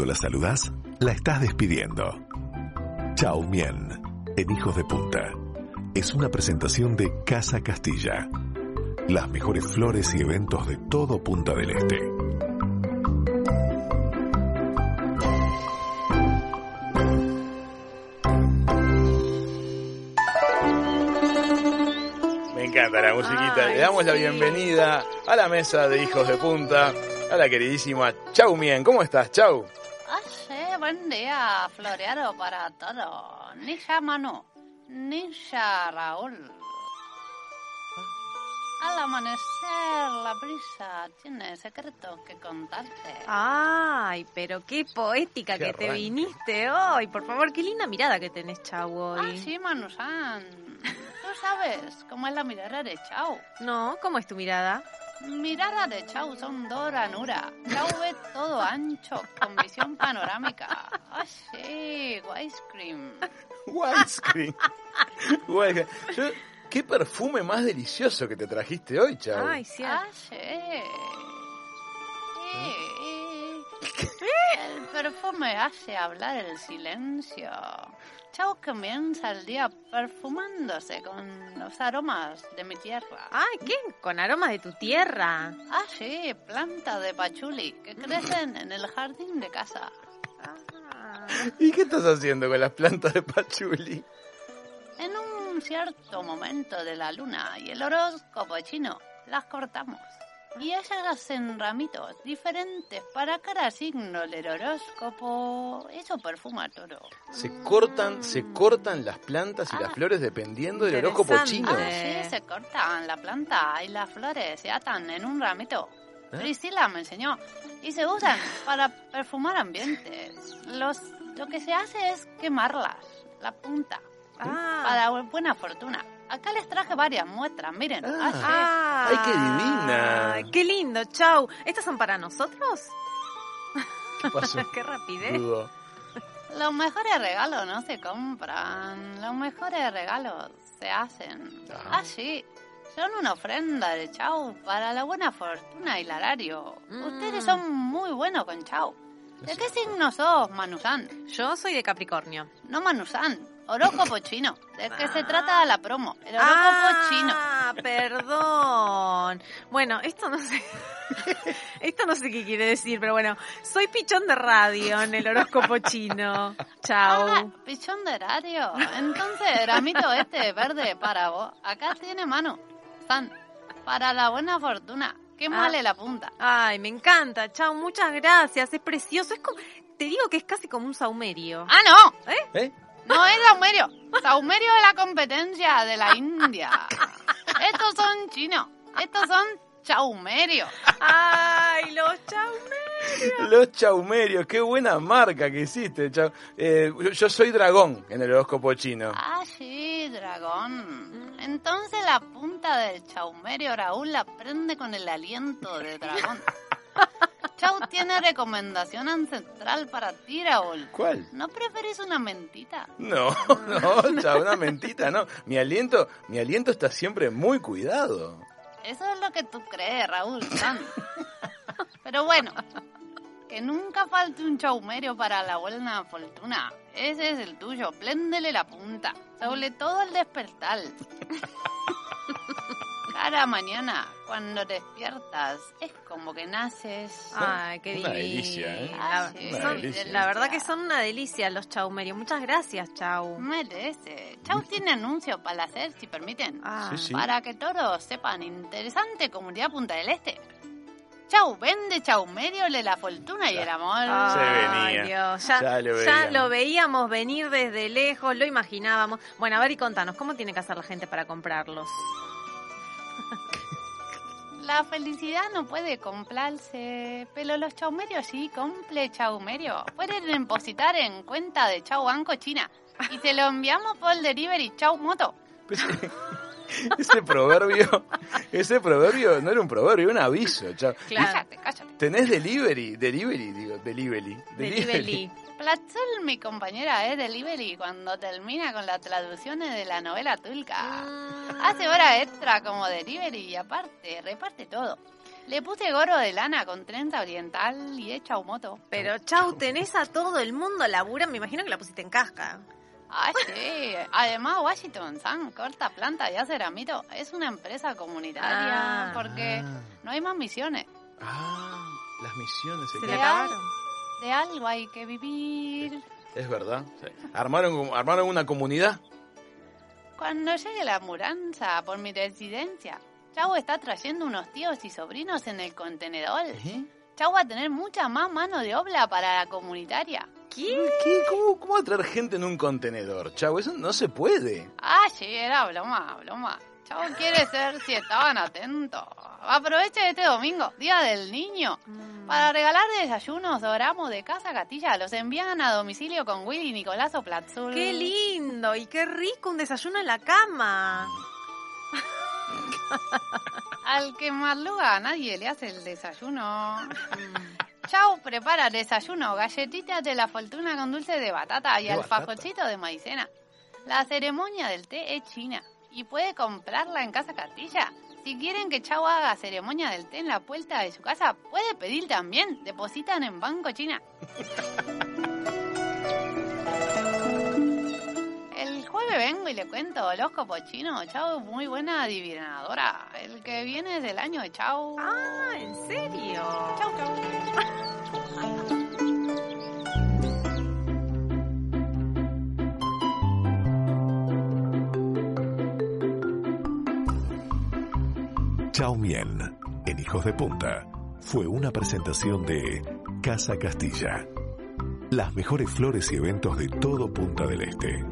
cuando la saludas, la estás despidiendo. Chau Mien, en Hijos de Punta. Es una presentación de Casa Castilla. Las mejores flores y eventos de todo Punta del Este. Me encanta la musiquita. Le damos la bienvenida a la mesa de Hijos de Punta, a la queridísima Chau Mien. ¿Cómo estás, Chau? Ah, buen día, floreado para todos. Nisha Manu, Nisha Raúl. Al amanecer, la brisa tiene secretos que contarte. Ay, pero qué poética Qué que te viniste hoy. Por favor, qué linda mirada que tenés, Chau, Ah, hoy. sí, Manu-san. Tú sabes cómo es la mirada de Chau. No, ¿cómo es tu mirada? Mirada de Chau son dos ranuras. Chau ve todo ancho, con visión panorámica. Ah, sí, widescreen. Widescreen. ¿Qué perfume más delicioso que te trajiste hoy, Chau? Ay, sí. Ah, sí. Sí. El perfume hace hablar el silencio. Chau comienza el día perfumándose con los aromas de mi tierra. Ay, ¿qué? Con aromas de tu tierra. Ah, sí, planta de pachuli que crecen en el jardín de casa. Ah. ¿Y qué estás haciendo con las plantas de pachuli? En un cierto momento de la luna y el horóscopo chino las cortamos. Y ellas hacen ramitos diferentes para cada signo del horóscopo. Eso perfuma todo. Se cortan, se cortan las plantas y las Ah. flores dependiendo del horóscopo chino. Ah, Eh. sí, se cortan la planta y las flores se atan en un ramito. ¿Eh? Priscila me enseñó. Y se usan para perfumar ambientes. Los, lo que se hace es quemarlas, la punta, Ah. para buena fortuna. Acá les traje varias muestras, miren. Ah. Ah. Ah. Ay, qué divina. Qué lindo, Chau. ¿Estas son para nosotros? ¿Qué pasó? qué rapidez. Dudo. Los mejores regalos no se compran, los mejores regalos se hacen. Ah. Ah, sí, son una ofrenda de Chau para la buena fortuna y el horario. Mm. Ustedes son muy buenos con Chau. ¿De qué signo sos, Manusan? Yo soy de Capricornio. No Manusan, horóscopo chino. ¿De qué se trata la promo? El horóscopo chino. Ah, perdón. Bueno, esto no sé. Esto no sé qué quiere decir, pero bueno, soy pichón de radio en el horóscopo chino. Ah, Chao. pichón de horario. Entonces, ramito este verde para vos. Acá tiene mano. San, para la buena fortuna. Qué Ah. male la punta. Ay, me encanta. Chao, muchas gracias. Es precioso. Es como, te digo que es casi como un saumerio. ¡Ah, no! ¿Eh? No es saumerio. Saumerio es la competencia de la India. Estos son chinos. Estos son chaumerios. Ay, los chaumerios. Los chaumerios, qué buena marca que hiciste. Eh, yo, yo soy dragón en el horóscopo chino. Ah, sí, dragón. Entonces la punta del chaumerio Raúl la prende con el aliento de dragón. Chau tiene recomendación ancestral para ti, Raúl. ¿Cuál? ¿No preferís una mentita? No, no, Chau, una mentita, no. Mi aliento, mi aliento está siempre muy cuidado. Eso es lo que tú crees, Raúl. Pero bueno, que nunca falte un chaumerio para la buena fortuna. Ese es el tuyo. Pléndele la punta. Sobre todo el despertar. Cada mañana, cuando despiertas, es como que naces. Ay, qué Una delicia, ¿eh? Ah, sí. son- delicia. la verdad que son una delicia los chaumerios. Muchas gracias, Chau. Merece. Chau tiene anuncio para hacer, si permiten. Ah. Sí, sí. Para que todos sepan, interesante comunidad Punta del Este. Chau, vende chau, medio de la fortuna y el amor. Se Ay, venía. Dios, ya, Ya lo ya veíamos. lo veíamos venir desde lejos, lo imaginábamos. Bueno, a ver y contanos, ¿cómo tiene que hacer la gente para comprarlos? La felicidad no puede comprarse, pero los chaumerios sí, comple chaumerio. Pueden depositar en cuenta de Chau Banco China y se lo enviamos por delivery Chau Moto. Pues, ese proverbio, ese proverbio no era un proverbio, era un aviso. Claro. Cállate, cállate. Tenés delivery, delivery, digo, delivery. Delivery. Platzul, mi compañera, es delivery cuando termina con las traducciones de la novela turca. Mm. Hace hora extra como delivery y aparte reparte todo. Le puse gorro de lana con trenza oriental y hecha moto. Pero chau, tenés a todo el mundo labura, me imagino que la pusiste en casca. Ah, sí. Además, Washington Sun corta planta y hace ceramito. Es una empresa comunitaria Ah. porque Ah. no hay más misiones. Ah, las misiones se Se acabaron. De algo hay que vivir. Es verdad. sí. Armaron, armaron una comunidad. Cuando llegue la mudanza por mi residencia, Chau está trayendo unos tíos y sobrinos en el contenedor. ¿Eh? Chau va a tener mucha más mano de obra para la comunitaria. ¿Qué? ¿Qué? ¿Cómo, ¿Cómo va a traer gente en un contenedor? Chau, eso no se puede. Ah, sí, era broma, broma. Chau quiere ser si estaban atentos. Aproveche este domingo, Día del Niño. Mm. Para regalar desayunos o gramos de Casa Castilla, los envían a domicilio con Willy Nicolás o Platzul. Qué lindo y qué rico un desayuno en la cama. Al que madruga a nadie le hace el desayuno. Chau, prepara desayuno, galletitas de la fortuna con dulce de batata y ¿De alfajorcito de maicena. La ceremonia del té es china y puede comprarla en Casa Castilla. Si quieren que Chau haga ceremonia del té en la puerta de su casa, puede pedir también. Depositan en Banco China. y le cuento horóscopo chino. Chau, es muy buena adivinadora. El que viene es del año de Chau. Ah, ¿en serio? Chau, chau. Chao Mien, en Hijos de Punta, fue una presentación de Casa Castilla. Las mejores flores y eventos de todo Punta del Este.